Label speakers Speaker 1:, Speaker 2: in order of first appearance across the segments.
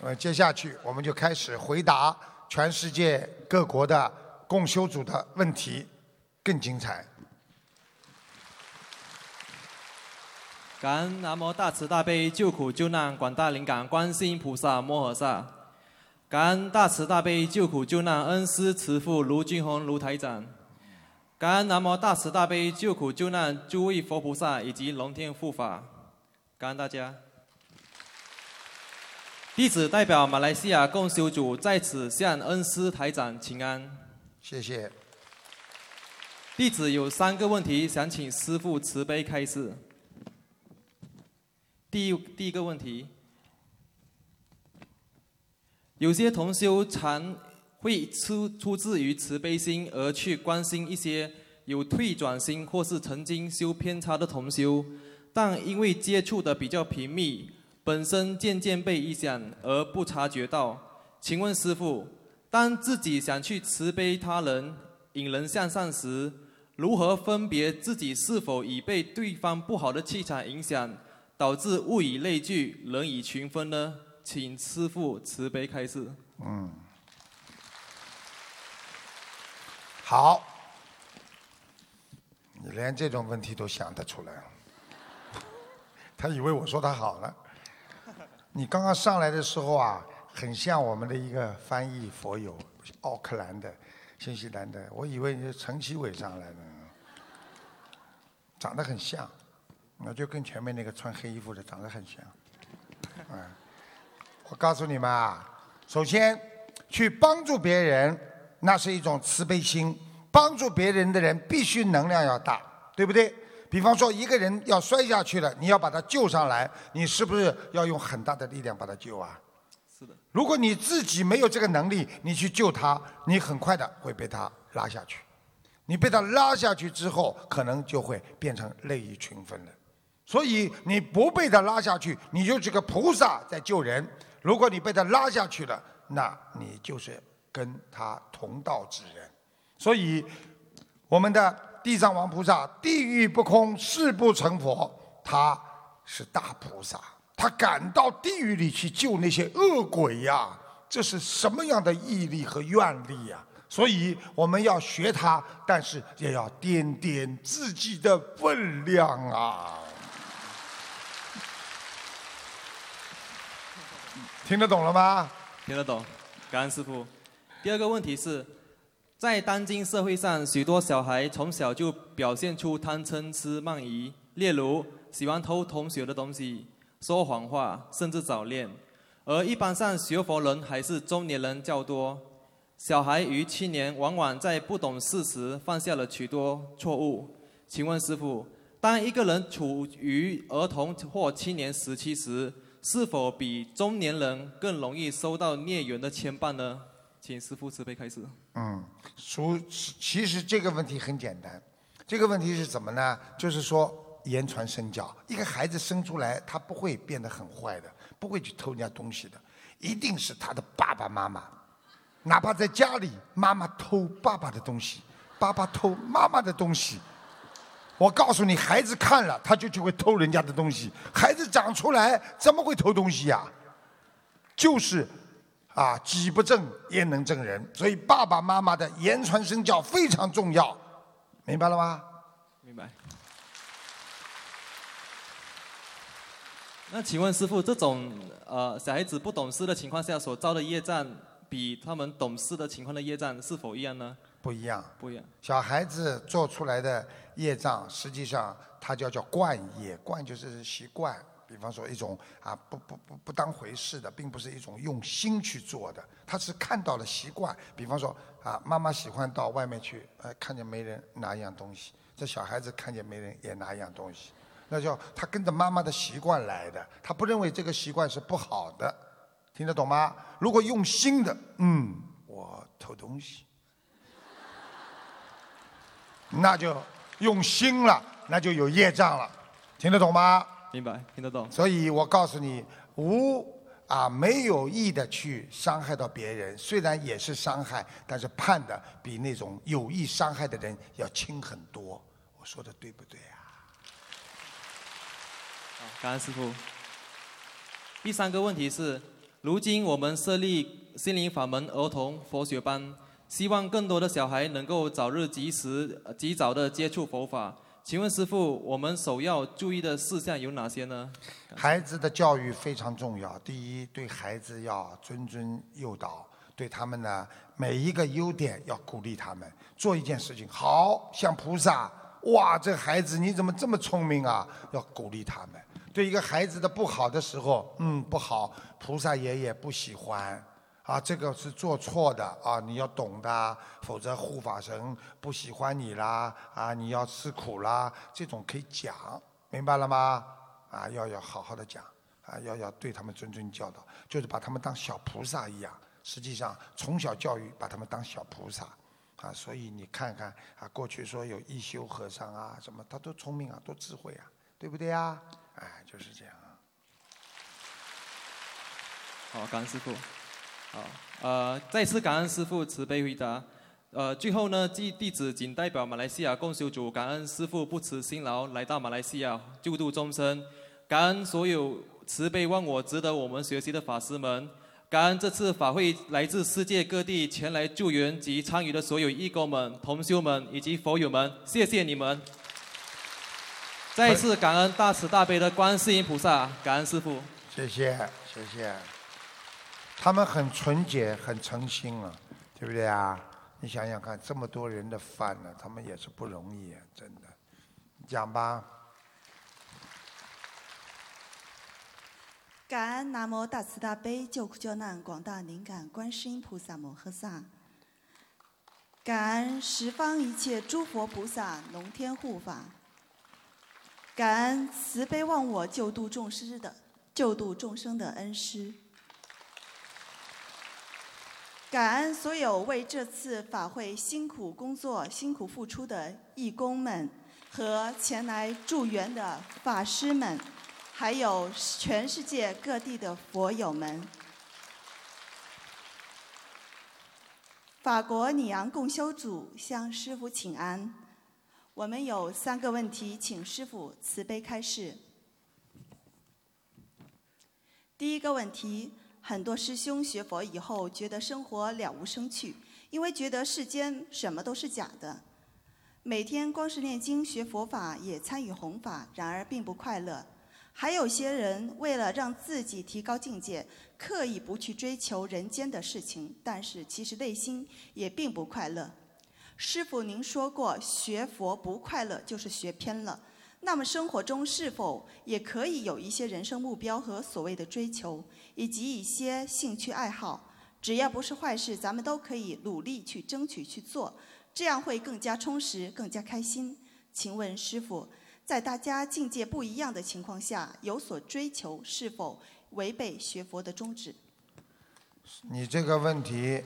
Speaker 1: 呃，接下去我们就开始回答全世界各国的共修组的问题，更精彩。
Speaker 2: 感恩南无大慈大悲救苦救难广大灵感观世音菩萨摩诃萨，感恩大慈大悲救苦救难恩师慈父卢俊宏卢台长，感恩南无大慈大悲救苦救难诸位佛菩萨以及龙天护法，感恩大家。弟子代表马来西亚共修组在此向恩师台长请安。
Speaker 1: 谢谢。
Speaker 2: 弟子有三个问题想请师父慈悲开示。第一第一个问题，有些同修常会出出自于慈悲心而去关心一些有退转心或是曾经修偏差的同修，但因为接触的比较频密，本身渐渐被影响而不察觉到。请问师父，当自己想去慈悲他人、引人向上时，如何分别自己是否已被对方不好的气场影响？导致物以类聚，人以群分呢？请师父慈悲开示。
Speaker 1: 嗯，好，你连这种问题都想得出来，他以为我说他好了。你刚刚上来的时候啊，很像我们的一个翻译佛友，奥克兰的、新西兰的，我以为你是陈其伟上来的，长得很像。那就跟前面那个穿黑衣服的长得很像，嗯，我告诉你们啊，首先去帮助别人，那是一种慈悲心。帮助别人的人必须能量要大，对不对？比方说一个人要摔下去了，你要把他救上来，你是不是要用很大的力量把他救啊？
Speaker 2: 是的。
Speaker 1: 如果你自己没有这个能力，你去救他，你很快的会被他拉下去。你被他拉下去之后，可能就会变成利益群分了。所以你不被他拉下去，你就是个菩萨在救人；如果你被他拉下去了，那你就是跟他同道之人。所以我们的地藏王菩萨，地狱不空，誓不成佛。他是大菩萨，他敢到地狱里去救那些恶鬼呀！这是什么样的毅力和愿力呀？所以我们要学他，但是也要掂掂自己的分量啊！听得懂了吗？
Speaker 2: 听得懂，感恩师傅。第二个问题是，在当今社会上，许多小孩从小就表现出贪嗔痴慢疑，例如喜欢偷同学的东西、说谎话，甚至早恋。而一般上学佛人还是中年人较多，小孩于青年往往在不懂事时犯下了许多错误。请问师傅，当一个人处于儿童或青年时期时，是否比中年人更容易受到孽缘的牵绊呢？请师父慈悲开始。
Speaker 1: 嗯，属其实这个问题很简单，这个问题是怎么呢？就是说言传身教，一个孩子生出来，他不会变得很坏的，不会去偷人家东西的，一定是他的爸爸妈妈，哪怕在家里，妈妈偷爸爸的东西，爸爸偷妈妈的东西。我告诉你，孩子看了他就就会偷人家的东西。孩子长出来怎么会偷东西呀？就是，啊，己不正焉能正人？所以爸爸妈妈的言传身教非常重要，明白了吗？
Speaker 2: 明白。那请问师傅，这种呃小孩子不懂事的情况下所造的业障，比他们懂事的情况的业障是否一样呢？
Speaker 1: 不一样，
Speaker 2: 不一样。
Speaker 1: 小孩子做出来的业障，实际上它叫叫惯业，惯就是习惯。比方说一种啊不不不不当回事的，并不是一种用心去做的，他是看到了习惯。比方说啊，妈妈喜欢到外面去，呃，看见没人拿一样东西，这小孩子看见没人也拿一样东西，那叫他跟着妈妈的习惯来的，他不认为这个习惯是不好的，听得懂吗？如果用心的，嗯，我偷东西。那就用心了，那就有业障了，听得懂吗？
Speaker 2: 明白，听得懂。
Speaker 1: 所以我告诉你，无啊没有意的去伤害到别人，虽然也是伤害，但是判的比那种有意伤害的人要轻很多。我说的对不对啊？
Speaker 2: 好，感恩师傅。第三个问题是，如今我们设立心灵法门儿童佛学班，希望更多的小孩能够早日及时、呃及早的接触佛法。请问师傅，我们首要注意的事项有哪些呢？
Speaker 1: 孩子的教育非常重要。第一，对孩子要谆谆诱导，对他们呢每一个优点要鼓励他们。做一件事情，好像菩萨，哇，这孩子你怎么这么聪明啊？要鼓励他们。对一个孩子的不好的时候，嗯，不好，菩萨爷爷不喜欢。啊，这个是做错的啊，你要懂的，否则护法神不喜欢你啦，啊，你要吃苦啦，这种可以讲，明白了吗？啊，要要好好的讲，啊，要要对他们谆谆教导，就是把他们当小菩萨一样。实际上，从小教育把他们当小菩萨，啊，所以你看看啊，过去说有一休和尚啊，什么他多聪明啊，多智慧啊，对不对呀？哎，就是这样啊。
Speaker 2: 好，感恩师傅。好，呃，再次感恩师傅慈悲回答。呃，最后呢，弟弟子仅代表马来西亚共修组感恩师傅不辞辛劳来到马来西亚救度众生，感恩所有慈悲忘我、值得我们学习的法师们，感恩这次法会来自世界各地前来救援及参与的所有义工们、同修们以及佛友们，谢谢你们。再次感恩大慈大悲的观世音菩萨，感恩师傅。
Speaker 1: 谢谢，谢谢。他们很纯洁，很诚心啊，对不对啊？你想想看，这么多人的饭呢，他们也是不容易啊，真的。讲吧，
Speaker 3: 感恩南无大慈大悲救苦救难广大灵感观世音菩萨摩诃萨，感恩十方一切诸佛菩萨龙天护法，感恩慈悲忘我救度众生的救度众生的恩师，感恩所有为这次法会辛苦工作、辛苦付出的义工们和前来助缘的法师们。还有全世界各地的佛友们。法国里昂共修组向师父请安，我们有三个问题，请师父慈悲开示。第一个问题，很多师兄学佛以后觉得生活了无生趣，因为觉得世间什么都是假的，每天光是念经学佛法，也参与弘法，然而并不快乐。还有些人为了让自己提高境界，刻意不去追求人间的事情，但是其实内心也并不快乐。师傅，您说过学佛不快乐就是学偏了。那么生活中是否也可以有一些人生目标和所谓的追求，以及一些兴趣爱好？只要不是坏事，咱们都可以努力去争取去做，这样会更加充实、更加开心。请问师傅？在大家境界不一样的情况下，有所追求，是否违背学佛的宗旨？
Speaker 1: 你这个问题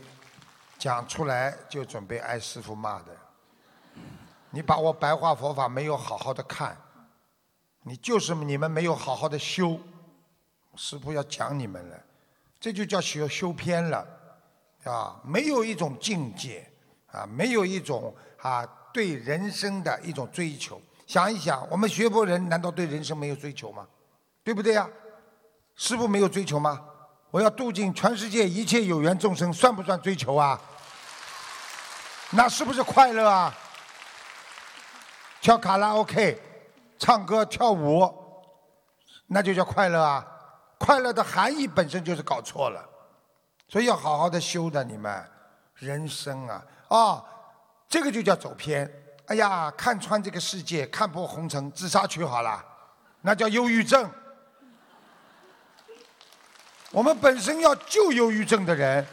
Speaker 1: 讲出来就准备挨师傅骂的。你把我白话佛法没有好好的看，你就是你们没有好好的修，师傅要讲你们了，这就叫修修偏了，啊，没有一种境界，啊，没有一种啊对人生的一种追求。想一想，我们学佛人难道对人生没有追求吗？对不对呀？师傅没有追求吗？我要度尽全世界一切有缘众生，算不算追求啊？那是不是快乐啊？跳卡拉 OK，唱歌跳舞，那就叫快乐啊！快乐的含义本身就是搞错了，所以要好好的修的你们人生啊啊，这个就叫走偏。哎呀，看穿这个世界，看破红尘，自杀去好了，那叫忧郁症。我们本身要救忧郁症的人，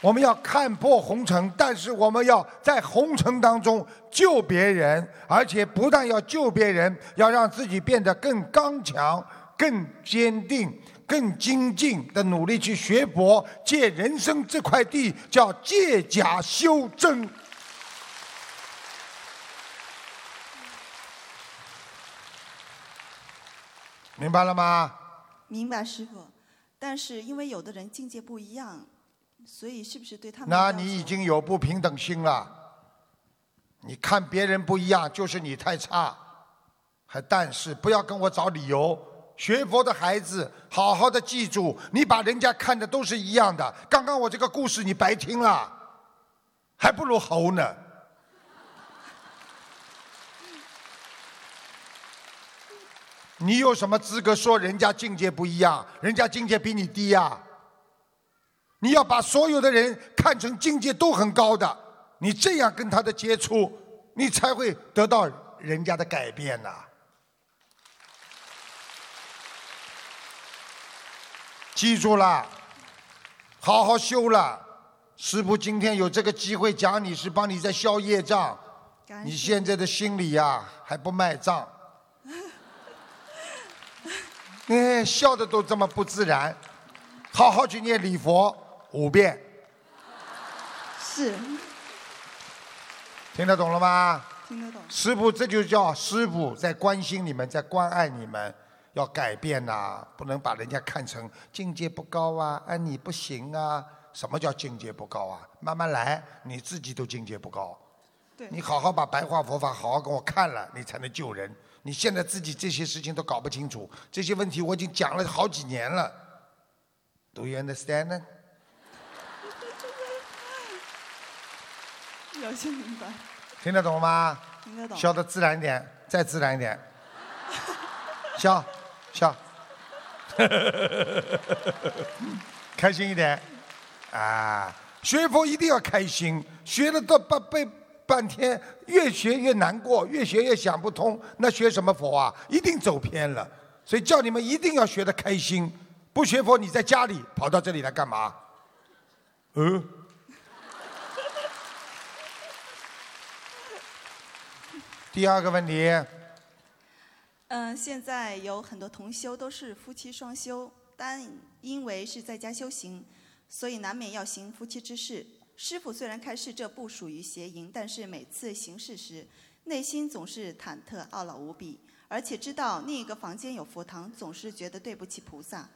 Speaker 1: 我们要看破红尘，但是我们要在红尘当中救别人，而且不但要救别人，要让自己变得更刚强、更坚定、更精进的努力去学佛，借人生这块地叫借假修真。明白了吗？
Speaker 3: 明白，师傅。但是因为有的人境界不一样，所以是不是对他们？
Speaker 1: 那你已经有不平等心了。你看别人不一样，就是你太差。还但是不要跟我找理由，学佛的孩子，好好的记住，你把人家看的都是一样的。刚刚我这个故事你白听了，还不如猴呢。你有什么资格说人家境界不一样？人家境界比你低呀、你要把所有的人看成境界都很高的，你这样跟他的接触，你才会得到人家的改变呐、记住了，好好修了。师傅今天有这个机会讲你，是帮你在消业障。你现在的心里呀、还不卖账，哎，笑的都这么不自然，好好去念礼佛五遍，
Speaker 3: 是
Speaker 1: 听得懂了吗？
Speaker 3: 听得懂。
Speaker 1: 师傅，这就叫师傅在关心你们，在关爱你们，要改变呐、不能把人家看成境界不高啊，哎你不行啊。什么叫境界不高啊？慢慢来，你自己都境界不高。
Speaker 3: 对
Speaker 1: 你好好把白话佛法好好给我看了，你才能救人。你现在自己这些事情都搞不清楚，这些问题我已经讲了好几年了。Do you understand？
Speaker 3: 有些明白，
Speaker 1: 听得懂吗？
Speaker 3: 听得懂。
Speaker 1: 笑得自然一点，再自然一点，笑笑，开心一点啊！学佛一定要开心，学了到半背半天，越学越难过，越学越想不通，那学什么佛啊？一定走偏了。所以叫你们一定要学的开心，不学佛你在家里跑到这里来干嘛？嗯。第二个问题，
Speaker 3: 嗯、现在有很多同修都是夫妻双修，但因为是在家修行，所以难免要行夫妻之事。师傅虽然开示这不属于邪淫，但是每次行事时，内心总是忐忑懊恼无比，而且知道另一个房间有佛堂，总是觉得对不起菩萨。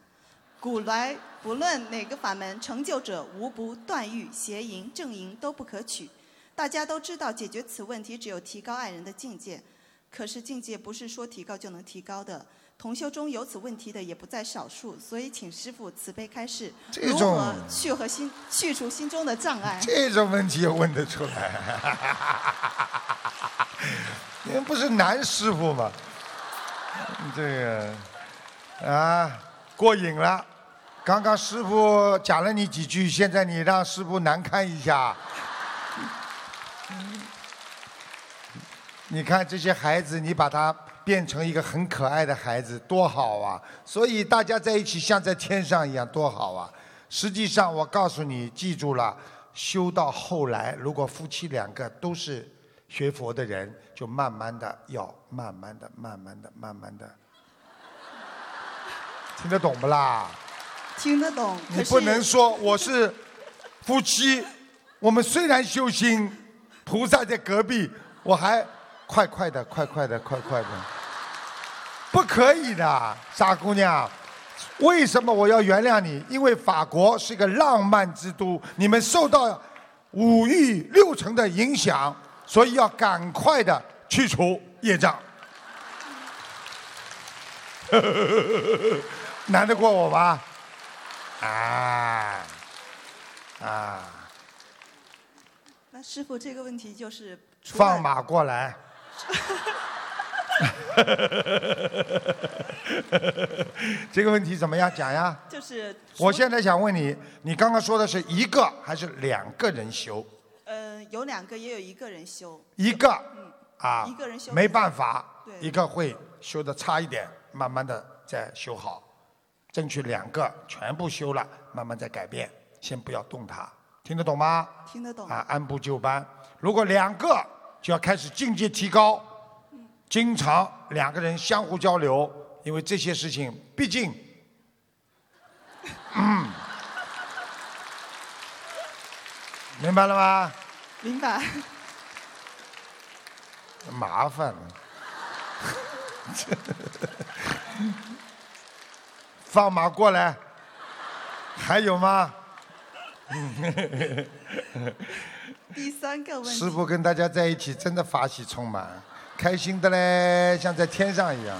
Speaker 3: 古来不论哪个法门，成就者无不断欲、邪淫、正淫都不可取。大家都知道，解决此问题只有提高爱人的境界。可是境界不是说提高就能提高的，同修中有此问题的也不在少数，所以请师傅慈悲开示，如何去和心去除心中的障碍。
Speaker 1: 这种问题也问得出来？你们不是男师傅吗？这个啊，过瘾了。刚刚师傅讲了你几句，现在你让师傅难堪一下。你看这些孩子，你把他变成一个很可爱的孩子，多好啊！所以大家在一起像在天上一样，多好啊！实际上，我告诉你，记住了，修到后来，如果夫妻两个都是学佛的人，就慢慢的要慢慢的、慢慢的、慢慢的，听得懂不啦？
Speaker 3: 听得懂，
Speaker 1: 你不能说我是夫妻，我们虽然修心，菩萨在隔壁，我还快快的、快快的、快快的，不可以的，傻姑娘。为什么我要原谅你？因为法国是一个浪漫之都，你们受到五欲六尘的影响，所以要赶快的去除业障。难得过我吧？啊啊！
Speaker 3: 那师傅这个问题就是
Speaker 1: 放马过来。这个问题怎么样讲呀？
Speaker 3: 就是
Speaker 1: 我现在想问你，你刚刚说的是一个还是两个人修？
Speaker 3: 呃有两个也有一个人修，
Speaker 1: 一个
Speaker 3: 嗯
Speaker 1: 啊，
Speaker 3: 一个人修
Speaker 1: 没办法，一个会修的差一点，慢慢的再修好，争取两个全部修了，慢慢再改变，先不要动它，听得懂吗？
Speaker 3: 听得懂。
Speaker 1: 啊，按部就班。如果两个就要开始境界提高，经常两个人相互交流，因为这些事情毕竟，嗯，明白了吗？
Speaker 3: 明白。
Speaker 1: 麻烦了。放马过来，还有吗？
Speaker 3: 第三个问题。
Speaker 1: 师傅跟大家在一起，真的法喜充满，开心的嘞，像在天上一样。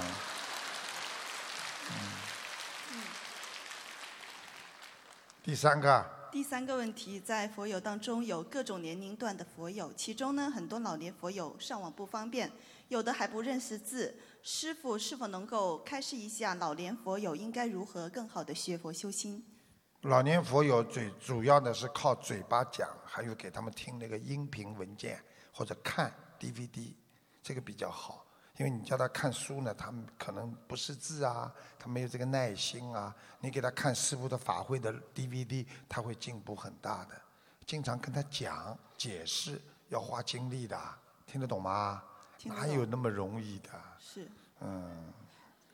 Speaker 1: 第三个，
Speaker 3: 第三个问题，在佛友当中有各种年龄段的佛友，其中呢，很多老年佛友上网不方便，有的还不认识字。师傅是否能够开示一下老年佛友应该如何更好的学佛修心？
Speaker 1: 老年佛友最主要的是靠嘴巴讲，还有给他们听那个音频文件或者看 DVD，这个比较好。因为你叫他看书呢，他们可能不识字啊，他没有这个耐心啊。你给他看师傅的法会的 DVD，他会进步很大的。经常跟他讲解释，要花精力的，听得懂吗？哪有那么容易的？
Speaker 3: 是。
Speaker 1: 嗯，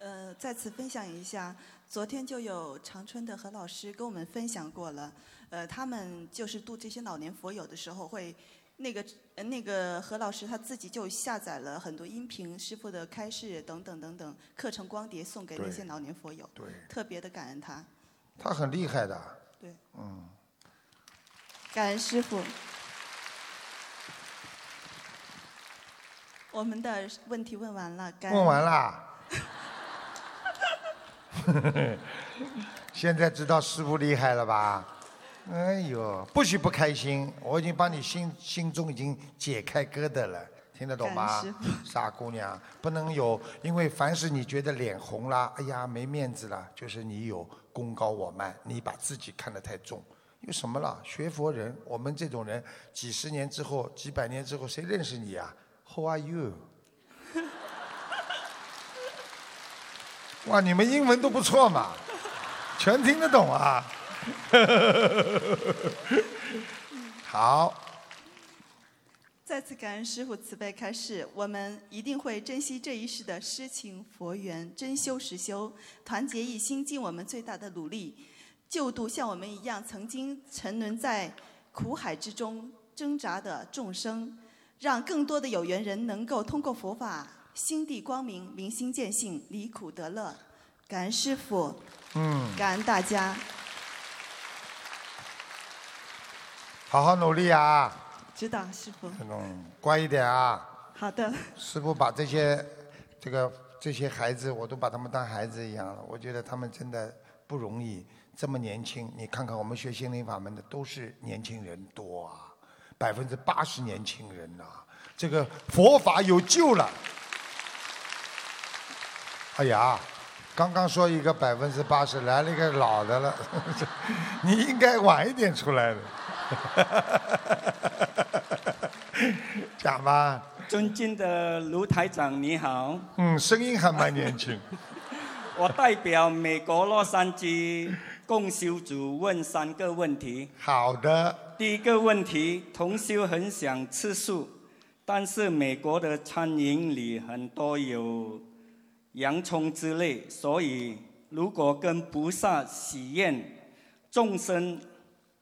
Speaker 3: 呃，再次分享一下，昨天就有长春的何老师跟我们分享过了。呃，他们就是度这些老年佛友的时候，会那个呃那个何老师他自己就下载了很多音频、师傅的开示等等等等课程光碟送给那些老年佛友，
Speaker 1: 对，
Speaker 3: 特别的感恩他。
Speaker 1: 他很厉害的。
Speaker 3: 对，
Speaker 1: 嗯，
Speaker 3: 感恩师傅。我们的问题问完了，感恩
Speaker 1: 问完啦。现在知道师傅厉害了吧？哎呦，不许不开心！我已经帮你心心中已经解开疙瘩了，听得懂吗？傻姑娘，不能有，因为凡是你觉得脸红啦，哎呀没面子了，就是你有功高我慢，你把自己看得太重。有什么了？学佛人，我们这种人，几十年之后、几百年之后，谁认识你啊？Who are you？哇，你们英文都不错嘛，全听得懂啊。好，
Speaker 3: 再次感恩师傅慈悲开示，我们一定会珍惜这一世的诗情佛缘，真修实修，团结一心，尽我们最大的努力，救度像我们一样曾经沉沦在苦海之中挣扎的众生，让更多的有缘人能够通过佛法心地光明，明心见性，离苦得乐。感恩师傅，
Speaker 1: 嗯，
Speaker 3: 感恩大家。
Speaker 1: 好好努力啊，
Speaker 3: 知道师傅，
Speaker 1: 嗯，乖一点啊。
Speaker 3: 好的，
Speaker 1: 师傅把这些这个这些孩子，我都把他们当孩子一样了。我觉得他们真的不容易，这么年轻。你看看我们学心灵法门的都是年轻人多啊，百分之八十年轻人呐、这个佛法有救了。哎呀，刚刚说一个百分之八十，来了一个老的了，你应该晚一点出来的。讲吧。
Speaker 4: 尊敬的卢台长，你好，
Speaker 1: 嗯，声音还蛮年轻。
Speaker 4: 我代表美国洛杉矶共修组问三个问题。
Speaker 1: 好的，
Speaker 4: 第一个问题，同修很想吃素，但是美国的餐饮里很多有洋葱之类，所以如果跟菩萨许愿，众生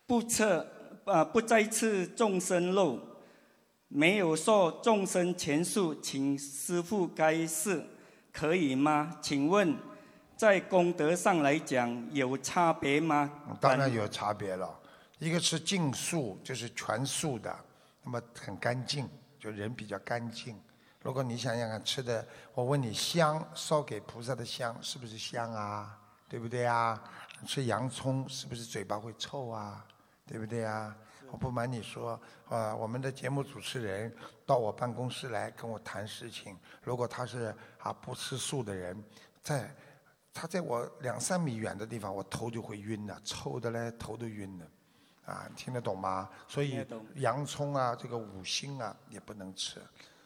Speaker 4: 不吃啊、不再吃众生肉，没有受众生全数，请师父开示，可以吗？请问，在功德上来讲有差别吗？
Speaker 1: 当然有差别了。一个是净素，就是全素的，那么很干净，就人比较干净。如果你想想看，吃的，我问你，香烧给菩萨的香是不是香啊？对不对啊？吃洋葱是不是嘴巴会臭啊？对不对啊？我不瞒你说，呃，我们的节目主持人到我办公室来跟我谈事情，如果他是啊不吃素的人，在他在我两三米远的地方，我头就会晕的，臭的嘞，头都晕了，啊，听得懂吗？所以洋葱啊，这个五星啊也不能吃。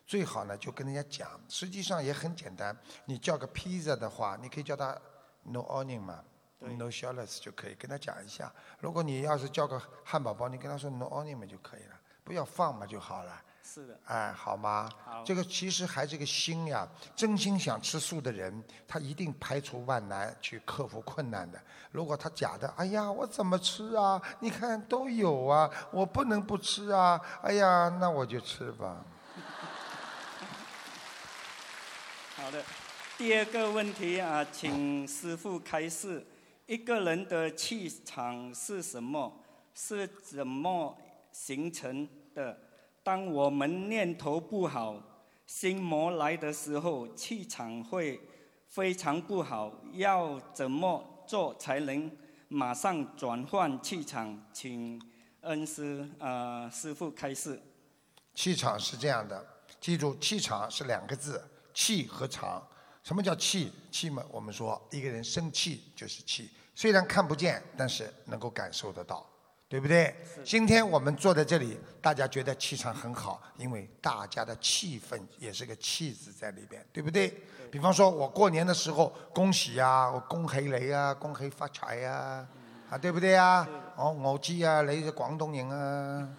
Speaker 1: 最好呢，就跟人家讲，实际上也很简单。你叫个披萨的话，你可以叫他 no onion 嘛，no shallots 就可以跟他讲一下。如果你要是叫个汉堡包，你跟他说 no onion 嘛就可以了，不要放嘛就好了。
Speaker 4: 是的，
Speaker 1: 哎，好吗？
Speaker 4: 好
Speaker 1: 这个其实还是个心呀，真心想吃素的人，他一定排除万难去克服困难的。如果他假的，哎呀，我怎么吃啊？你看都有啊，我不能不吃啊！哎呀，那我就吃吧。
Speaker 4: 好的。第二个问题啊，请师傅开示，一个人的气场是什么？是怎么形成的？当我们念头不好，心魔来的时候，气场会非常不好。要怎么做才能马上转换气场，请恩师呃师傅开示。
Speaker 1: 气场是这样的，记住，气场是两个字，气和场。什么叫气？气嘛，我们说一个人生气就是气，虽然看不见，但是能够感受得到，对不对？今天我们坐在这里，大家觉得气场很好，因为大家的气氛也是个气字在里边，对不对？比方说，我过年的时候，恭喜呀，我恭喜你啊，恭喜发财呀，啊，对不对呀？哦，我知啊，你是广东人啊，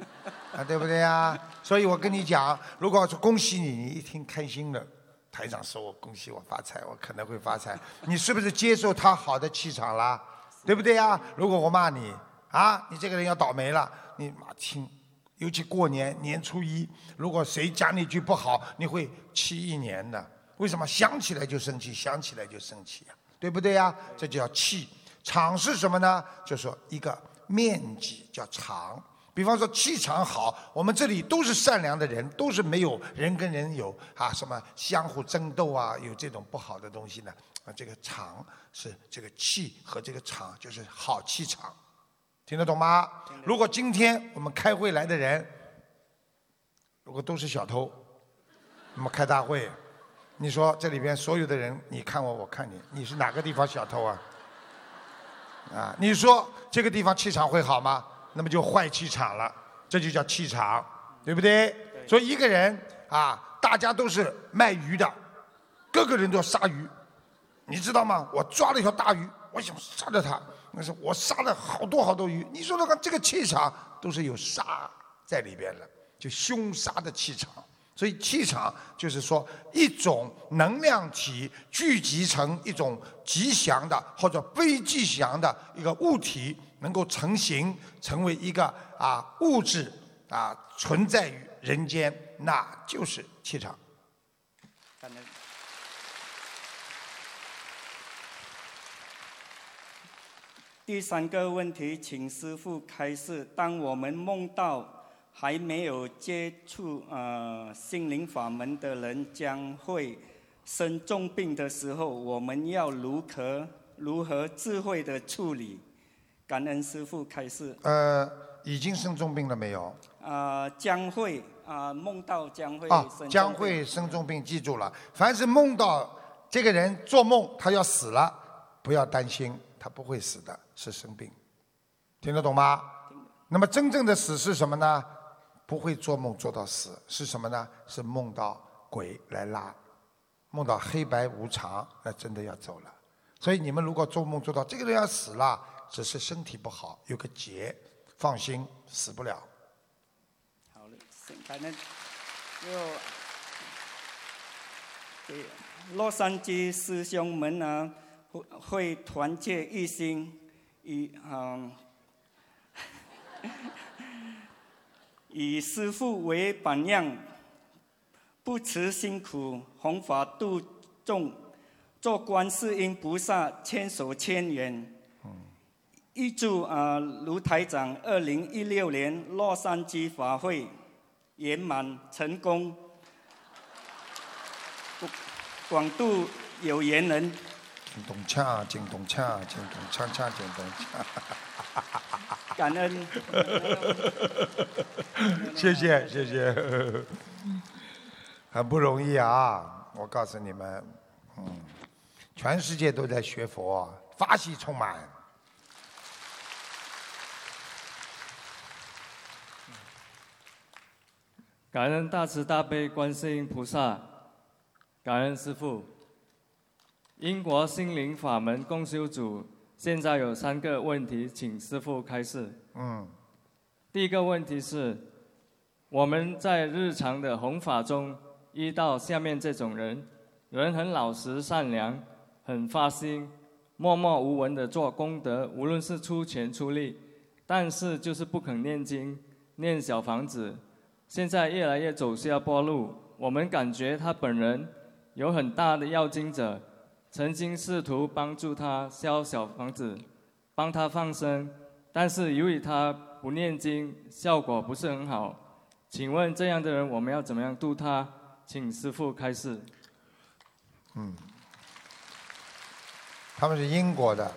Speaker 1: 啊，对不对呀？所以我跟你讲，如果是恭喜你，你一听开心了。台长说我恭喜我发财，我可能会发财。你是不是接受他好的气场啦？对不对呀？如果我骂你啊，你这个人要倒霉了。你妈听，尤其过年年初一，如果谁讲你一句不好，你会气一年的。为什么？想起来就生气，想起来就生气呀，对不对呀？这叫气场是什么呢？就说一个面积叫场。比方说气场好，我们这里都是善良的人，都是没有人跟人有啊什么相互争斗啊，有这种不好的东西呢啊。这个场是这个气和这个场就是好气场，听得懂吗？如果今天我们开会来的人，如果都是小偷，那么开大会，你说这里边所有的人，你看我，我看你，你是哪个地方小偷啊？啊，你说这个地方气场会好吗？那么就坏气场了，这就叫气场，对不对？所以一个人啊，大家都是卖鱼的，个个人都要杀鱼，你知道吗？我抓了一条大鱼，我想杀了它，那是我杀了好多好多鱼。你说说看，这个气场都是有杀在里边的，就凶杀的气场。所以气场就是说一种能量体聚集成一种吉祥的或者非吉祥的一个物体。能够成型，成为一个啊物质啊存在于人间，那就是气场。
Speaker 4: 第三个问题，请师傅开示：当我们梦到还没有接触呃心灵法门的人将会生重病的时候，我们要如何如何智慧的处理？感恩师傅开示。
Speaker 1: 呃，已经生重病了没有？
Speaker 4: 啊，将会啊，梦到将会。
Speaker 1: 啊，将会生重病，记住了。凡是梦到这个人做梦他要死了，不要担心，他不会死的，是生病。听得懂吗？那么真正的死是什么呢？不会做梦做到死，是什么呢？是梦到鬼来拉，梦到黑白无常，那真的要走了。所以你们如果做梦做到这个人要死了。只是身体不好，有个结，放心，死不了。
Speaker 4: 好嘞，行，反正。就，洛杉矶师兄们呢，会会团结一心，以嗯，以师父为榜样，不辞辛苦，弘法度众，做观世音菩萨千手千眼。预祝啊卢台长二零一六年洛杉矶法会圆满成功，广度有缘人。感恩。
Speaker 1: 谢 谢谢谢，很不容易啊！我告诉你们，嗯，全世界都在学佛，法喜充满。
Speaker 5: 感恩大慈大悲观世音菩萨，感恩师父。英国心灵法门共修组现在有三个问题，请师父开示。嗯。第一个问题是，我们在日常的弘法中遇到下面这种人，人很老实善良，很发心，默默无闻的做功德，无论是出钱出力，但是就是不肯念经，念小房子。现在越来越走下坡路，我们感觉他本人有很大的要经者，曾经试图帮助他烧小房子，帮他放生，但是由于他不念经，效果不是很好。请问这样的人，我们要怎么样度他？请师父开示。
Speaker 1: 嗯，他们是英国的。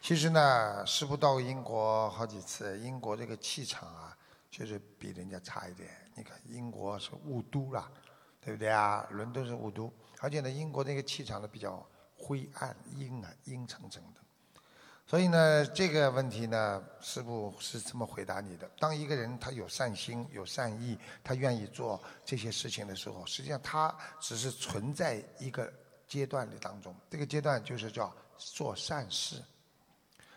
Speaker 1: 其实呢，师傅到过英国好几次，英国这个气场啊，就是比人家差一点。你看，英国是雾都啦，对不对啊？伦敦是雾都，而且呢，英国那个气场呢比较灰暗、阴啊，阴沉沉的。所以呢，这个问题呢，师傅是这么回答你的：当一个人他有善心、有善意，他愿意做这些事情的时候，实际上他只是存在一个阶段里当中。这个阶段就是叫做善事。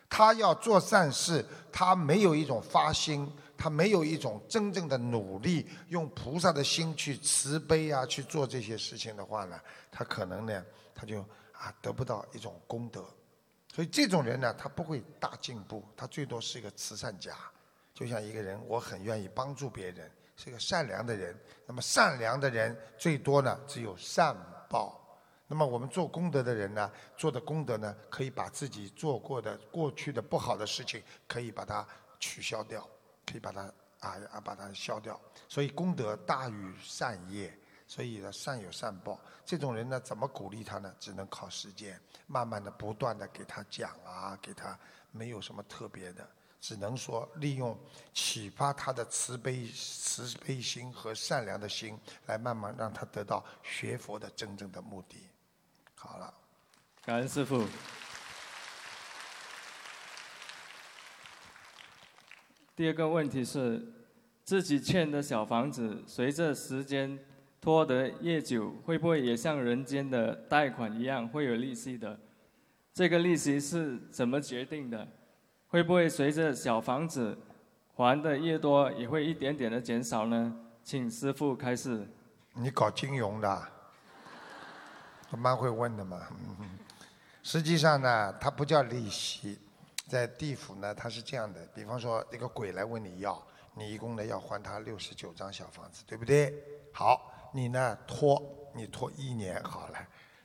Speaker 1: 他要做善事，他没有一种发心，他没有一种真正的努力，用菩萨的心去慈悲啊，去做这些事情的话呢，他可能呢，他就啊得不到一种功德。所以这种人呢，他不会大进步，他最多是一个慈善家。就像一个人，我很愿意帮助别人，是个善良的人。那么善良的人最多呢，只有善报。那么我们做功德的人呢，做的功德呢，可以把自己做过的过去的不好的事情，可以把它取消掉，可以把它啊啊把它消掉。所以功德大于善业。所以呢，善有善报。这种人呢，怎么鼓励他呢？只能靠时间，慢慢的、不断的给他讲啊，给他没有什么特别的，只能说利用启发他的慈悲、慈悲心和善良的心，来慢慢让他得到学佛的真正的目的。好了，
Speaker 5: 感恩师傅。第二个问题是，自己欠的小房子，随着时间。拖得越久，会不会也像人间的贷款一样会有利息的？这个利息是怎么决定的？会不会随着小房子还的越多，也会一点点的减少呢？请师傅开示。
Speaker 1: 你搞金融的，蛮会问的嘛。实际上呢，它不叫利息，在地府呢，它是这样的。比方说，一个鬼来问你要，你一共呢要还他六十九张小房子，对不对？好。你呢拖，你拖一年好了，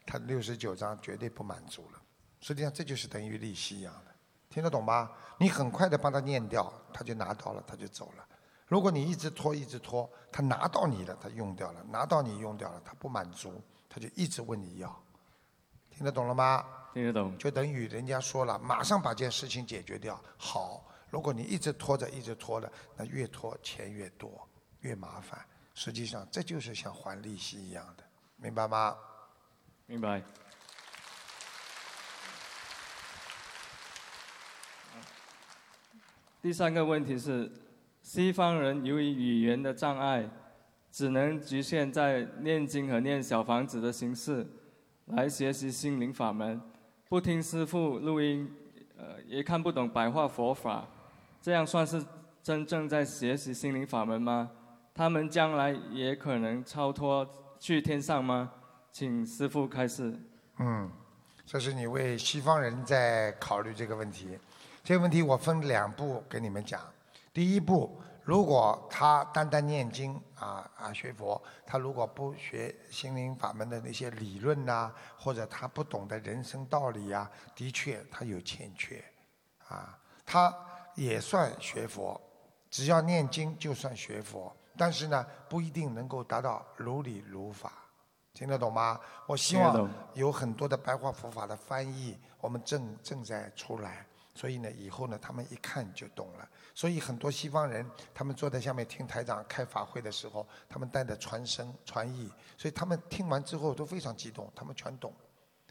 Speaker 1: 他六十九张绝对不满足了。实际上这就是等于利息一样的，听得懂吗？你很快的帮他念掉，他就拿到了，他就走了。如果你一直拖，一直拖，他拿到你了，他用掉了，拿到你用掉了，他不满足，他就一直问你要。听得懂了吗？
Speaker 5: 听得懂。
Speaker 1: 就等于人家说了，马上把这件事情解决掉。好，如果你一直拖着，一直拖着，那越拖钱越多，越麻烦。实际上，这就是像还利息一样的，明白吗？
Speaker 5: 明白。第三个问题是，西方人由于语言的障碍，只能局限在念经和念小房子的形式来学习心灵法门，不听师父录音，呃，也看不懂白话佛法，这样算是真正在学习心灵法门吗？他们将来也可能超脱去天上吗？请师父开示。
Speaker 1: 嗯，这是你为西方人在考虑这个问题。这个问题我分两步给你们讲。第一步，如果他单单念经啊啊学佛，他如果不学心灵法门的那些理论呐，或者他不懂得人生道理呀，的确他有欠缺。啊，他也算学佛，只要念经就算学佛。但是呢，不一定能够达到如理如法，听得懂吗？我希望有很多的白话佛法的翻译，我们正正在出来，所以呢，以后呢，他们一看就懂了。所以很多西方人，他们坐在下面听台长开法会的时候，他们带着传声传译，所以他们听完之后都非常激动，他们全懂。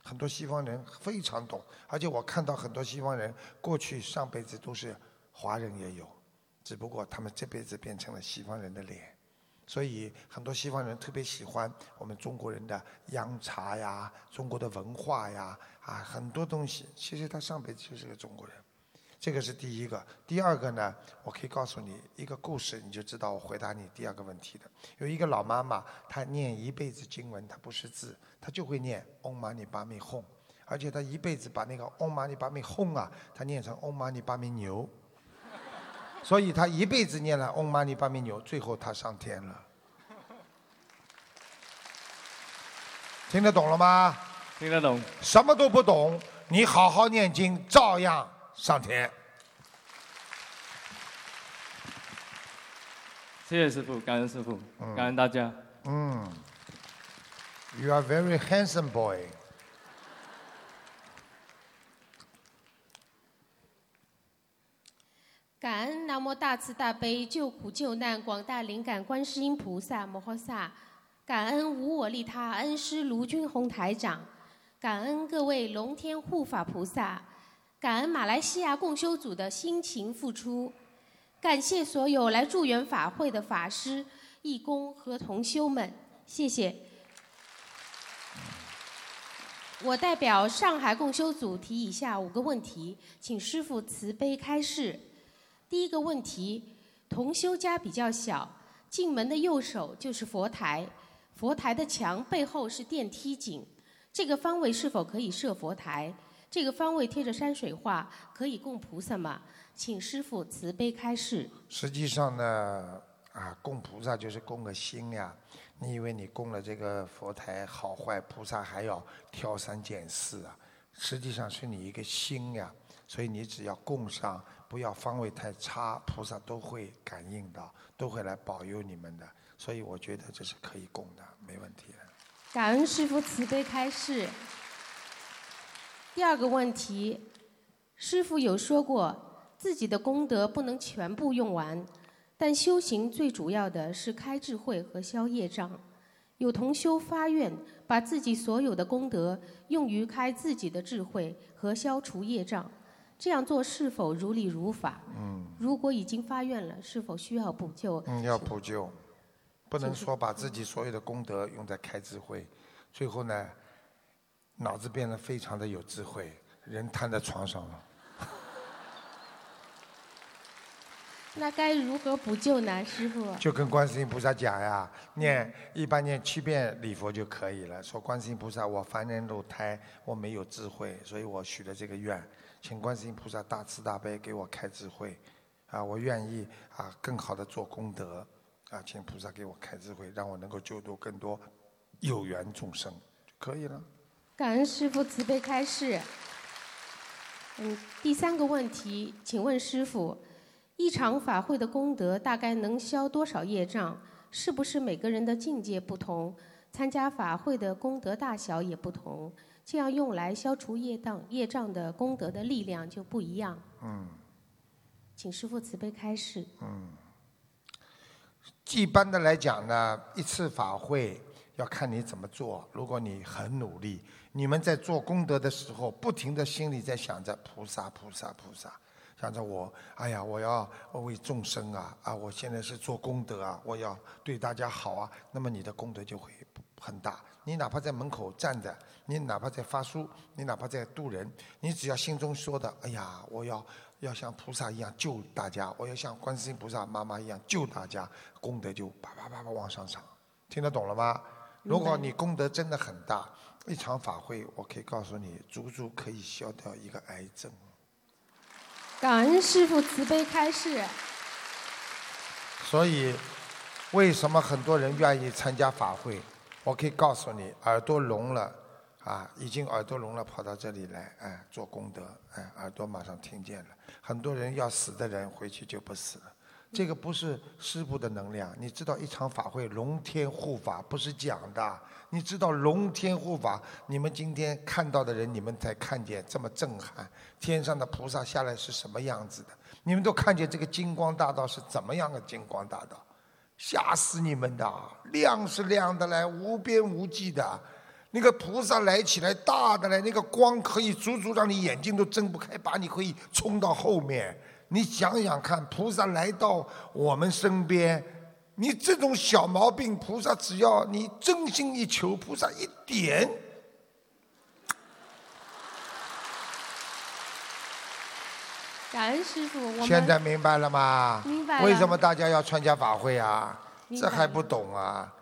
Speaker 1: 很多西方人非常懂，而且我看到很多西方人过去上辈子都是华人也有。只不过他们这辈子变成了西方人的脸，所以很多西方人特别喜欢我们中国人的洋茶呀、中国的文化呀啊很多东西。其实他上辈子就是个中国人，这个是第一个。第二个呢，我可以告诉你一个故事，你就知道我回答你第二个问题的。有一个老妈妈，她念一辈子经文，她不识字，她就会念 Om Mani Padme Hum，而且她一辈子把那个 Om Mani Padme Hum 啊，她念成 Om Mani Padme 牛。所以她一辈子念了嗡嘛呢叭咪牛，最后她上天了。听得懂了吗？
Speaker 5: 听得懂。
Speaker 1: 什么都不懂，你好好念经，照样上天。
Speaker 5: 谢谢师傅，感恩师傅，感恩大家。
Speaker 1: 嗯。You are very handsome boy.
Speaker 6: 感恩南无大慈大悲救苦救难广大灵感观世音菩萨摩诃萨，感恩无我利他恩师卢军宏台长，感恩各位龙天护法菩萨，感恩马来西亚共修组的辛勤付出，感谢所有来助缘法会的法师、义工和同修们，谢谢。我代表上海共修组提以下五个问题，请师父慈悲开示。第一个问题，同修家比较小，进门的右手就是佛台，佛台的墙背后是电梯井，这个方位是否可以设佛台？这个方位贴着山水画，可以供菩萨吗？请师傅慈悲开示。
Speaker 1: 实际上呢，啊，供菩萨就是供个心呀。你以为你供了这个佛台好坏，菩萨还要挑三拣四啊？实际上是你一个心呀，所以你只要供上，不要方位太差，菩萨都会感应到，都会来保佑你们的。所以我觉得这是可以供的，没问题的。
Speaker 6: 感恩师傅慈悲开示。第二个问题，师傅有说过，自己的功德不能全部用完。但修行最主要的是开智慧和消业障。有同修发愿，把自己所有的功德用于开自己的智慧和消除业障，这样做是否如理如法？
Speaker 1: 嗯。
Speaker 6: 如果已经发愿了，是否需要补救？
Speaker 1: 嗯，要补救，不能说把自己所有的功德用在开智慧，最后呢，脑子变得非常的有智慧，人瘫在床上了。
Speaker 6: 那该如何补救呢，师傅？
Speaker 1: 就跟观世音菩萨讲呀，念一般念七遍礼佛就可以了。说观世音菩萨，我凡人肉胎，我没有智慧，所以我许了这个愿，请观世音菩萨大慈大悲给我开智慧，啊，我愿意啊更好的做功德，啊，请菩萨给我开智慧，让我能够救度更多有缘众生，就可以了。
Speaker 6: 感恩师父慈悲开示。嗯，第三个问题，请问师傅。一场法会的功德大概能消多少业障？是不是每个人的境界不同，参加法会的功德大小也不同？这样用来消除业障业障的功德的力量就不一样。
Speaker 1: 嗯。
Speaker 6: 请师父慈悲开示。
Speaker 1: 嗯。一般的来讲呢，一次法会要看你怎么做。如果你很努力，你们在做功德的时候，不停的心里在想着菩萨菩萨菩萨。想着我，哎呀，我要为众生啊啊！我现在是做功德啊，我要对大家好啊。那么你的功德就会很大。你哪怕在门口站着，你哪怕在发书，你哪怕在渡人，你只要心中说的，哎呀，我要要像菩萨一样救大家，我要像观世音菩萨妈妈一样救大家，功德就叭叭叭叭往上涨。听得懂了吗？如果你功德真的很大，一场法会，我可以告诉你，足足可以消掉一个癌症。
Speaker 6: 感恩师父慈悲开示。
Speaker 1: 所以，为什么很多人愿意参加法会？我可以告诉你，耳朵聋了，啊，已经耳朵聋了，跑到这里来，哎，做功德，哎，耳朵马上听见了。很多人要死的人回去就不死了。这个不是师傅的能量，你知道，一场法会龙天护法不是讲的。你知道龙天护法，你们今天看到的人，你们才看见这么震撼。天上的菩萨下来是什么样子的？你们都看见这个金光大道是怎么样的金光大道？吓死你们的！亮是亮的嘞，无边无际的。那个菩萨来起来大的嘞，那个光可以足足让你眼睛都睁不开，把你可以冲到后面。你想想看，菩萨来到我们身边。你这种小毛病，菩萨只要你真心一求，菩萨一点。
Speaker 6: 感恩师傅，我
Speaker 1: 现在明白了吗？
Speaker 6: 明白
Speaker 1: 为什么大家要参加法会啊？这还不懂啊？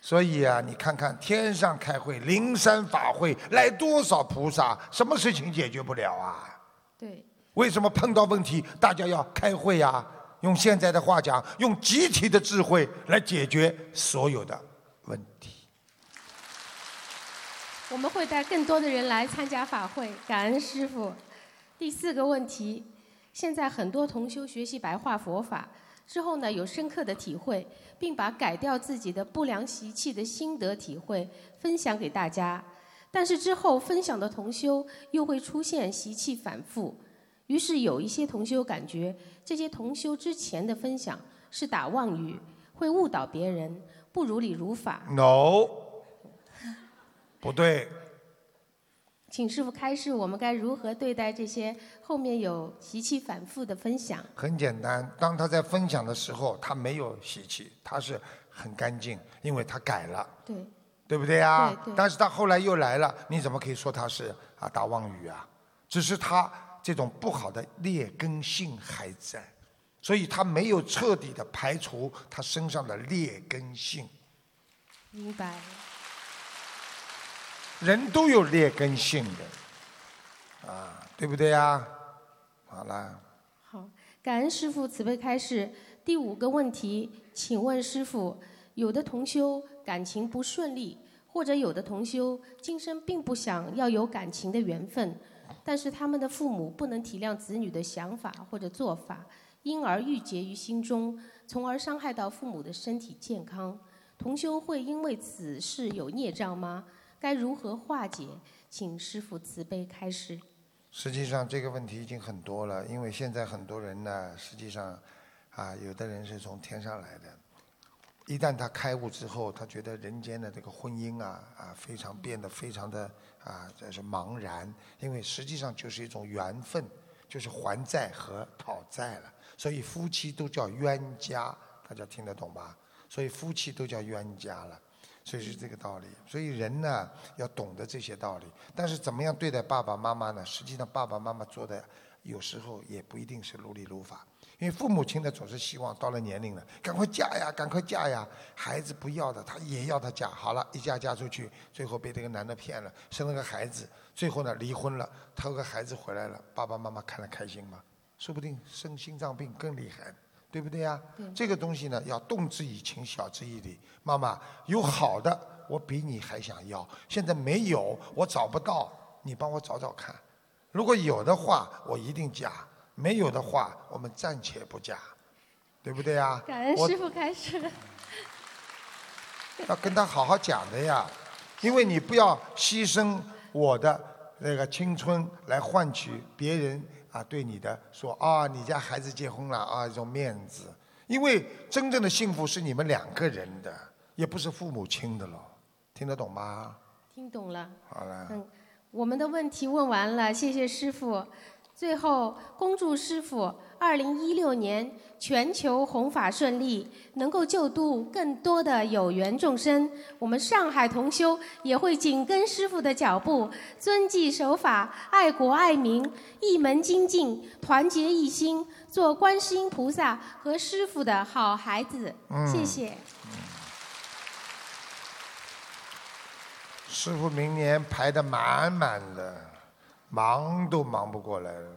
Speaker 1: 所以啊，你看看天上开会，灵山法会来多少菩萨，什么事情解决不了啊？
Speaker 6: 对。
Speaker 1: 为什么碰到问题，大家要开会呀？用现在的话讲，用集体的智慧来解决所有的问题。
Speaker 6: 我们会带更多的人来参加法会，感恩师傅。第四个问题，现在很多同修学习白话佛法之后呢，有深刻的体会，并把改掉自己的不良习气的心得体会分享给大家。但是之后分享的同修又会出现习气反复。于是有一些同修感觉这些同修之前的分享是打妄语，会误导别人，不如理如法。
Speaker 1: No，不对，
Speaker 6: 请师傅开示，我们该如何对待这些后面有习气反复的分享？
Speaker 1: 很简单。当他在分享的时候，他没有习气，他是很干净，因为他改了，
Speaker 6: 对，
Speaker 1: 对不对呀？
Speaker 6: 对对
Speaker 1: 但是他后来又来了，你怎么可以说他是啊打妄语啊？只是他这种不好的劣根性还在，所以他没有彻底的排除他身上的劣根性。
Speaker 6: 明白。
Speaker 1: 人都有劣根性的，啊，对不对呀？好了，
Speaker 6: 好，感恩师傅慈悲开示。第五个问题，请问师傅，有的同修感情不顺利，或者有的同修今生并不想要有感情的缘分，但是他们的父母不能体谅子女的想法或者做法，因而郁结于心中，从而伤害到父母的身体健康。同修会因为此事有孽障吗？该如何化解？请师傅慈悲开示。
Speaker 1: 实际上这个问题已经很多了，因为现在很多人呢，实际上啊，有的人是从天上来的，一旦他开悟之后，他觉得人间的这个婚姻啊啊，非常变得非常的啊，这是茫然，因为实际上就是一种缘分，就是还债和讨债了，所以夫妻都叫冤家，大家听得懂吧？所以夫妻都叫冤家了。所以是这个道理。所以人呢要懂得这些道理，但是怎么样对待爸爸妈妈呢？实际上爸爸妈妈做的有时候也不一定是如理如法，因为父母亲呢总是希望到了年龄了，赶快嫁呀，赶快嫁呀。孩子不要的，他也要他嫁。好了，一嫁嫁出去，最后被这个男的骗了，生了个孩子，最后呢离婚了，他有个孩子回来了，爸爸妈妈看了开心吗？说不定生心脏病更厉害。对不对呀？这个东西呢，要动之以情，晓之以理。妈妈有好的，我比你还想要。现在没有，我找不到，你帮我找找看。如果有的话，我一定嫁；没有的话，我们暂且不嫁，对不对呀？
Speaker 6: 感恩师傅开始。
Speaker 1: 要跟他好好讲的呀，因为你不要牺牲我的那个青春来换取别人啊对你的说啊，你家孩子结婚了啊，一种面子。因为真正的幸福是你们两个人的，也不是父母亲的了，听得懂吗？
Speaker 6: 听懂了。
Speaker 1: 好了，
Speaker 6: 嗯，我们的问题问完了，谢谢师傅。最后，恭祝师傅二零一六年全球弘法顺利，能够救度更多的有缘众生。我们上海同修也会紧跟师傅的脚步，遵纪守法，爱国爱民，一门精进，团结一心，做观世音菩萨和师傅的好孩子。
Speaker 1: 嗯
Speaker 6: 谢谢。
Speaker 1: 师傅明年排的满满的，忙都忙不过来了。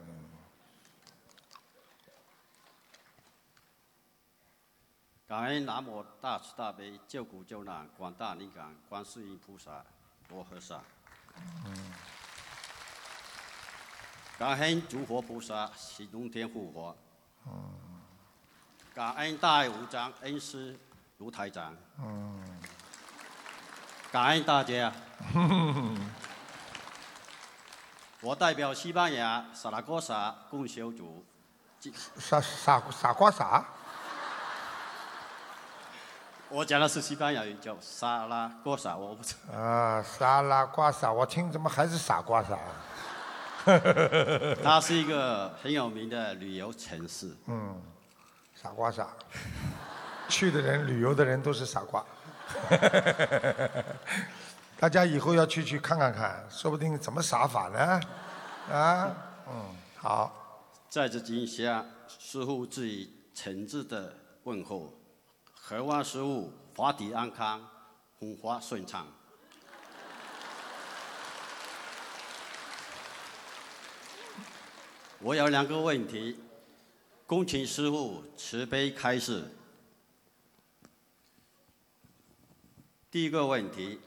Speaker 7: 感恩南无大慈大悲救苦救难广大灵感观世音菩萨摩诃萨。感恩诸佛菩萨喜龙天护法。感恩大爱无疆恩师卢台长。感恩大家。我代表西班牙萨拉戈萨共修组，
Speaker 1: 傻傻傻瓜傻？
Speaker 7: 我讲的是西班牙语，叫萨拉戈萨，我不知道。
Speaker 1: 啊，萨拉瓜萨，我听怎么还是傻瓜傻？
Speaker 7: 它是一个很有名的旅游城市。
Speaker 1: 嗯，傻瓜傻，去的人、旅游的人都是傻瓜。大家以后要去去看看看，说不定怎么傻法呢？啊，嗯，好，
Speaker 7: 在这今下，师傅致以诚挚的问候，渴望师傅法体安康，红花顺畅。我有两个问题，恭请师傅慈悲开示。第一个问题，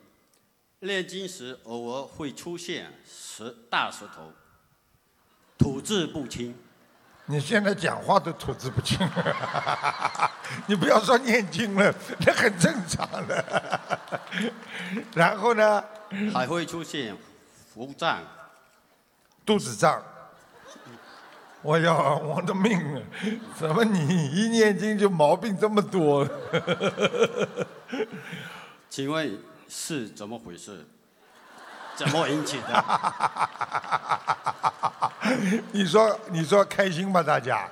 Speaker 7: 念经时偶尔会出现石大石头，吐字不清。
Speaker 1: 你现在讲话都吐字不清，你不要说念经了，那很正常的。然后呢，
Speaker 7: 还会出现腹胀、
Speaker 1: 肚子胀，我要我的命啊！怎么你一念经就毛病这么多？
Speaker 7: 请问是怎么回事？怎么引起的？
Speaker 1: 你说你说开心吧，大家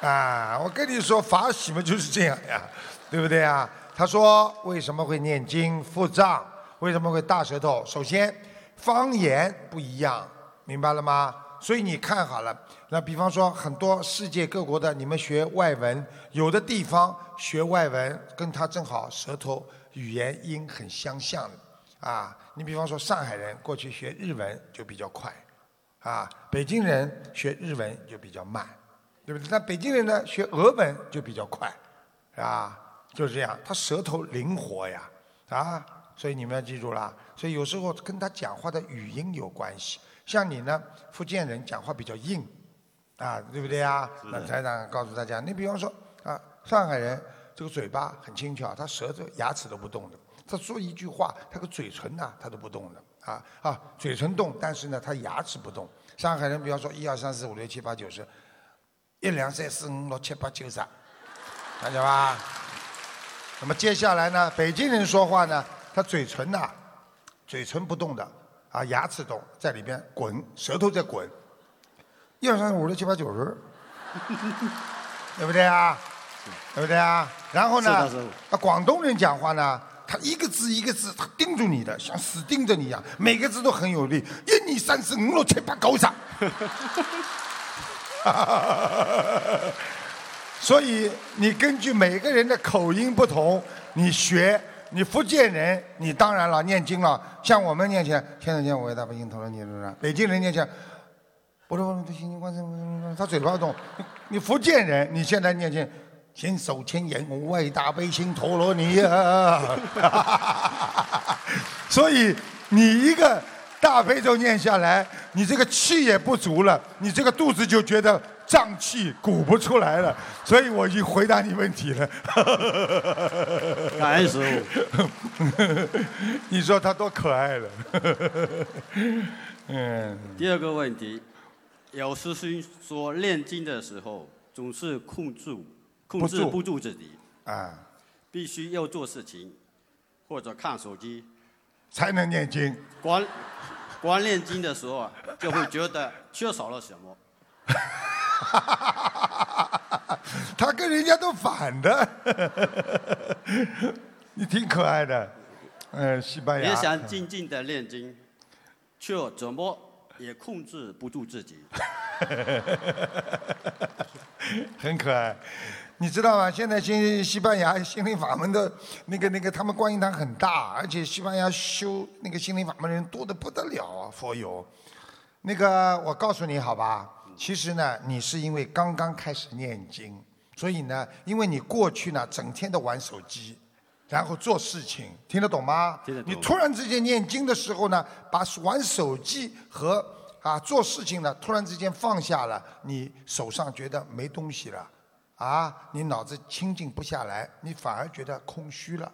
Speaker 1: 啊！我跟你说，法喜嘛就是这样呀，对不对啊？他说为什么会念经腹胀？为什么会大舌头？首先方言不一样，明白了吗？所以你看好了，那比方说很多世界各国的你们学外文，有的地方学外文跟他正好舌头语言音很相像的啊。你比方说上海人过去学日文就比较快，啊，北京人学日文就比较慢，对不对？那北京人呢学俄文就比较快，啊，就是这样，他舌头灵活呀，啊，所以你们要记住了。所以有时候跟他讲话的语音有关系。像你呢，福建人讲话比较硬，啊，对不对啊？那台长告诉大家，你比方说啊，上海人这个嘴巴很轻巧，他舌头牙齿都不动的，他说一句话，他个嘴唇呐，他都不动的，啊啊，嘴唇动，但是呢，他牙齿不动。上海人比方说一二三四五六七八九十，一两三四五六七八九十，看见吧？那么接下来呢，北京人说话呢，他嘴唇呐，嘴唇不动的。啊，牙齿动在里边滚，舌头在滚，一二三四五六七八九十，对不对啊？对不对啊？然后呢？那，广东人讲话呢，他一个字一个字，他盯住你的，像死盯着你一样，每个字都很有力。一二三四五六七八九十，所以你根据每个人的口音不同，你学。你福建人，你当然了，念经了。像我们念起来，天上见我为大悲心头了，你，是不是？北京人念起来，不不不，心经观世他嘴巴动。你福建人，你现在念经，先手牵引我为大悲心陀罗尼啊！所以你一个大悲咒念下来，你这个气也不足了，你这个肚子就觉得。胀气鼓不出来了，所以我已经回答你问题了。
Speaker 7: 感恩师傅，
Speaker 1: 你说他多可爱了。嗯。
Speaker 7: 第二个问题，有师兄说念经的时候总是控制控制不住自己啊，必须要做事情或者看手机
Speaker 1: 才能念经。
Speaker 7: 光光念经的时候啊，就会觉得缺少了什么。
Speaker 1: 他跟人家都反的，你挺可爱的，嗯，西班牙。
Speaker 7: 也想静静的念经，却怎么也控制不住自己。
Speaker 1: 很可爱，你知道吗？现在新西班牙心灵法门的那个那个，他们观音堂很大，而且西班牙修那个心灵法门的人多的不得了啊，佛友。那个，我告诉你好吧。其实呢，你是因为刚刚开始念经，所以呢，因为你过去呢整天的玩手机，然后做事情，听得懂吗？
Speaker 7: 听得懂。
Speaker 1: 你突然之间念经的时候呢，把玩手机和啊做事情呢突然之间放下了，你手上觉得没东西了，啊，你脑子清静不下来，你反而觉得空虚了，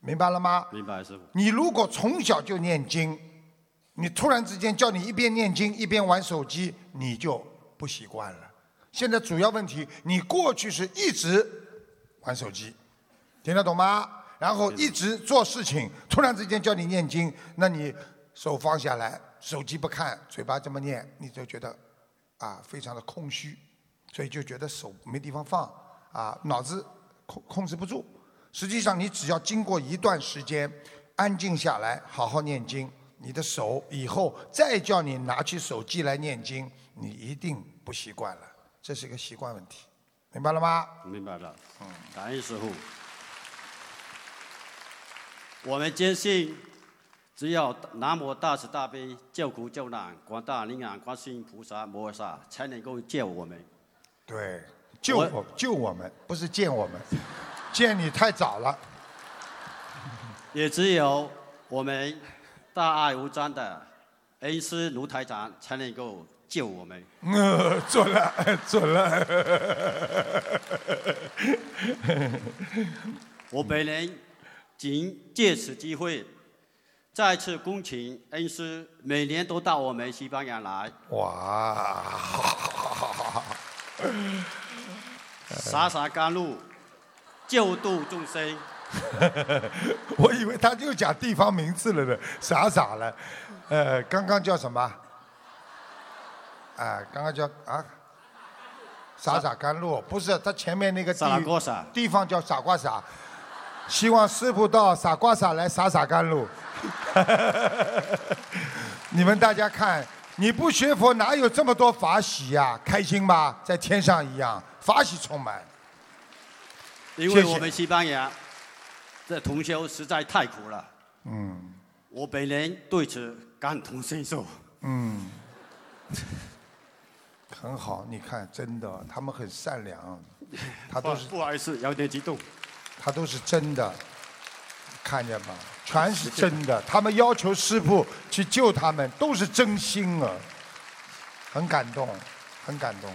Speaker 1: 明白了吗？
Speaker 7: 明白，师傅。
Speaker 1: 你如果从小就念经，你突然之间叫你一边念经一边玩手机，你就。不习惯了，现在主要问题，你过去是一直玩手机，听得懂吗？然后一直做事情，突然之间叫你念经，那你手放下来，手机不看，嘴巴这么念，你就觉得啊非常的空虚，所以就觉得手没地方放，啊脑子控控制不住。实际上，你只要经过一段时间安静下来，好好念经，你的手以后再叫你拿起手机来念经，你一定。不习惯了，这是一个习惯问题，明白了吗？
Speaker 7: 明白了。嗯，感恩师傅。我们坚信，只要南无大慈大悲救苦救难广大灵感观世音菩萨摩诃萨才能够救我们。
Speaker 1: 对，救我救我们，不是见我们，见你太早了。
Speaker 7: 也只有我们大爱无疆的恩师卢台长才能够。救我们！
Speaker 1: 呃，准了，准了。
Speaker 7: 我本人仅借此机会，再次恭请恩师每年都到我们西班牙来。
Speaker 1: 哇！
Speaker 7: 洒洒甘露，救度众生。
Speaker 1: 我以为他就讲地方名字了呢，傻傻了。呃，刚刚叫什么？啊，刚刚叫啊，傻傻甘露，不是他前面那个
Speaker 7: 傻瓜傻
Speaker 1: 地方叫傻瓜傻。希望师傅到傻瓜傻来傻傻甘露。你们大家看，你不学佛哪有这么多法喜呀？开心吗？在天上一样，法喜充满。
Speaker 7: 因为我们西班牙这同修实在太苦了。
Speaker 1: 嗯。
Speaker 7: 我本人对此感同身受。
Speaker 1: 嗯。很好，你看，真的，他们很善良，他都是
Speaker 7: 不好意思，有点激动，
Speaker 1: 他都是真的，看见吗？全是真的，他们要求师傅去救他们，都是真心啊，很感动，很感动。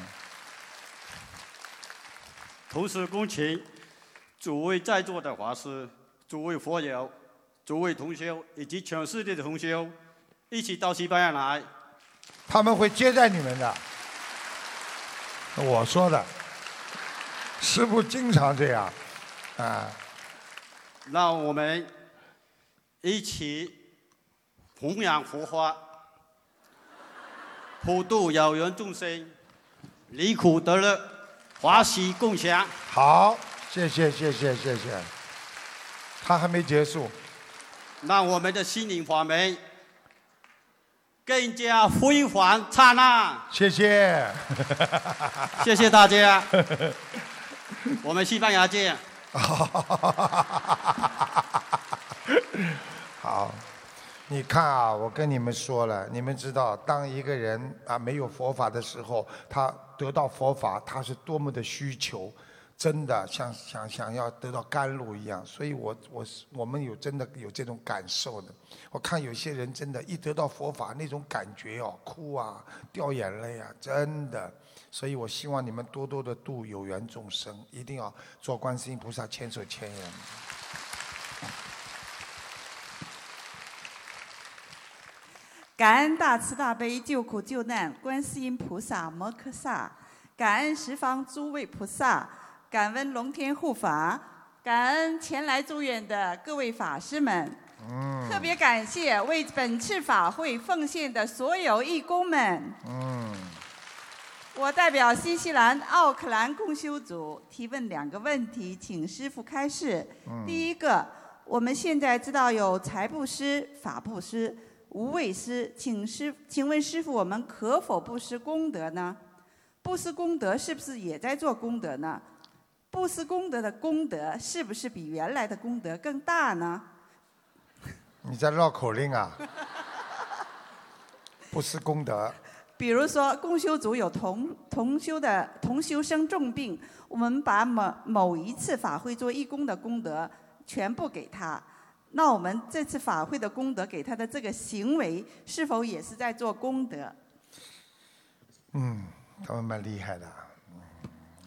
Speaker 7: 同时恭请诸位在座的法师、诸位佛友、诸位同修以及全世界的同修，一起到西班牙来，
Speaker 1: 他们会接待你们的。我说的，师傅经常这样，啊。
Speaker 7: 让我们一起弘扬佛法，普度有缘众生，离苦得乐，华喜共享。
Speaker 1: 好，谢谢谢谢谢谢。他还没结束。
Speaker 7: 让我们的心灵法门。更加辉煌灿烂。
Speaker 1: 谢谢，
Speaker 7: 谢谢大家。我们西班牙见。
Speaker 1: 好，你看啊，我跟你们说了，你们知道，当一个人啊没有佛法的时候，他得到佛法，他是多么的需求。真的像想想要得到甘露一样，所以我我我们有真的有这种感受的。我看有些人真的，一得到佛法那种感觉哦，哭啊，掉眼泪啊，真的。所以我希望你们多多的度有缘众生，一定要做观世音菩萨千手千眼。
Speaker 3: 感恩大慈大悲救苦救难观世音菩萨摩诃萨，感恩十方诸位菩萨。感恩龙天护法，感恩前来祝愿的各位法师们，特别感谢为本次法会奉献的所有义工们。我代表新西兰奥克兰共修组提问两个问题，请师傅开示。第一个，我们现在知道有财布施、法布施、无畏施，请师，请问师傅，我们可否布施功德呢？布施功德是不是也在做功德呢？布施功德的功德是不是比原来的功德更大呢？
Speaker 1: 你在绕口令啊！布施功德。
Speaker 3: 比如说，共修组有同同修的同修生重病，我们把某某一次法会做义工的功德全部给他，那我们这次法会的功德给他的这个行为，是否也是在做功德？
Speaker 1: 嗯，他们蛮厉害的。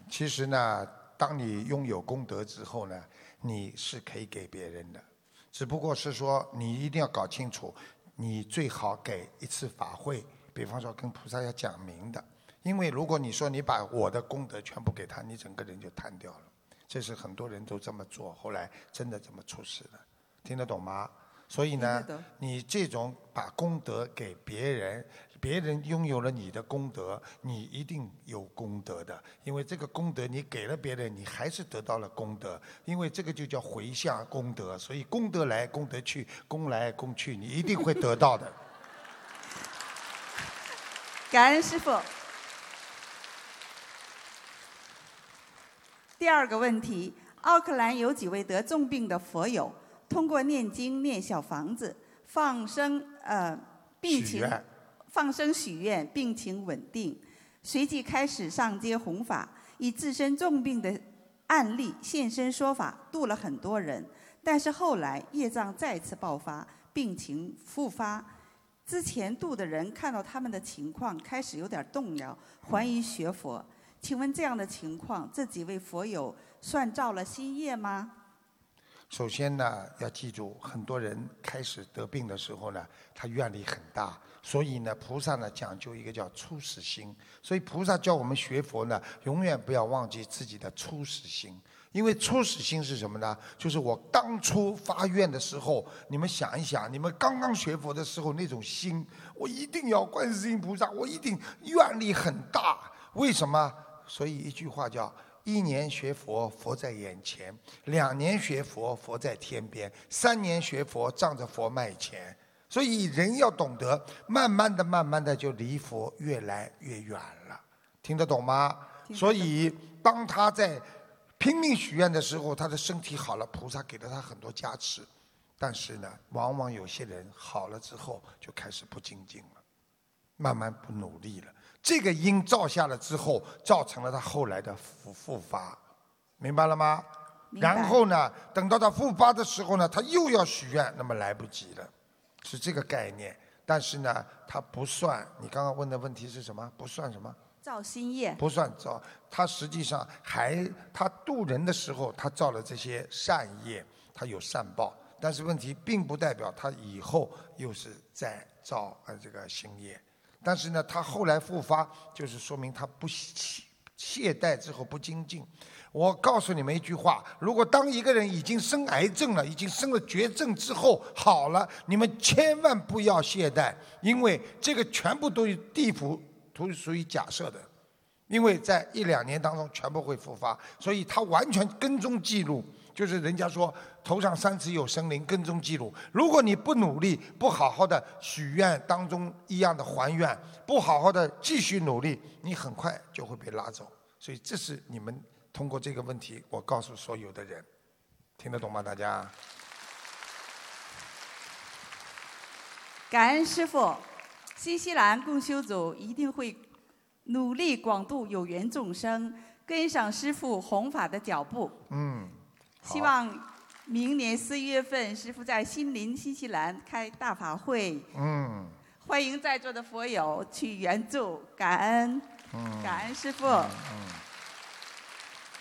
Speaker 1: 其实呢。当你拥有功德之后呢，你是可以给别人的，只不过是说你一定要搞清楚，你最好给一次法会，比方说跟菩萨要讲明的，因为如果你说你把我的功德全部给他，你整个人就瘫掉了。这是很多人都这么做，后来真的这么出事的，听得懂吗？所以呢，你这种把功德给别人。别人拥有了你的功德，你一定有功德的，因为这个功德你给了别人，你还是得到了功德，因为这个就叫回向功德，所以功德来功德去，功来功去，你一定会得到的。
Speaker 3: 感恩师傅。第二个问题，奥克兰有几位得重病的佛友，通过念经、念小房子、放生，呃，病情。放生许愿，病情稳定，随即开始上街弘法，以自身重病的案例现身说法，度了很多人。但是后来业障再次爆发，病情复发，之前度的人看到他们的情况，开始有点动摇，怀疑学佛。请问这样的情况，这几位佛友算造了新业吗？
Speaker 1: 首先呢，要记住，很多人开始得病的时候呢，他愿力很大，所以呢，菩萨呢讲究一个叫初始心。所以菩萨教我们学佛呢，永远不要忘记自己的初始心。因为初始心是什么呢？就是我当初发愿的时候，你们想一想，你们刚刚学佛的时候那种心，我一定要观世音菩萨，我一定愿力很大。为什么？所以一句话叫。一年学佛，佛在眼前；两年学佛，佛在天边；三年学佛，仗着佛卖钱。所以人要懂得，慢慢的、慢慢的就离佛越来越远了。听得懂吗？所以当他在拼命许愿的时候，他的身体好了，菩萨给了他很多加持。但是呢，往往有些人好了之后就开始不精进了，慢慢不努力了。这个因造下了之后，造成了他后来的复复发，明白了吗？然后呢，等到他复发的时候呢，他又要许愿，那么来不及了，是这个概念。但是呢，他不算。你刚刚问的问题是什么？不算什么？
Speaker 8: 造新业。
Speaker 1: 不算造，他实际上还他渡人的时候，他造了这些善业，他有善报。但是问题并不代表他以后又是在造呃这个新业。但是呢，他后来复发，就是说明他不懈怠之后不精进。我告诉你们一句话：如果当一个人已经生癌症了，已经生了绝症之后好了，你们千万不要懈怠，因为这个全部都是地府都是属于假设的，因为在一两年当中全部会复发，所以他完全跟踪记录。就是人家说头上三尺有神灵，跟踪记录。如果你不努力，不好好的许愿当中一样的还愿，不好好的继续努力，你很快就会被拉走。所以这是你们通过这个问题，我告诉所有的人，听得懂吗？大家？
Speaker 8: 感恩师傅，新西兰共修组一定会努力广度有缘众生，跟上师傅弘法的脚步。嗯。希望明年四月份，师傅在新林新西兰开大法会。嗯。欢迎在座的佛友去援助，感恩。嗯。感恩师傅。嗯。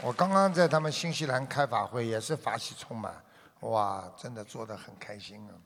Speaker 1: 我刚刚在他们新西兰开法会，也是法喜充满，哇，真的做的很开心啊。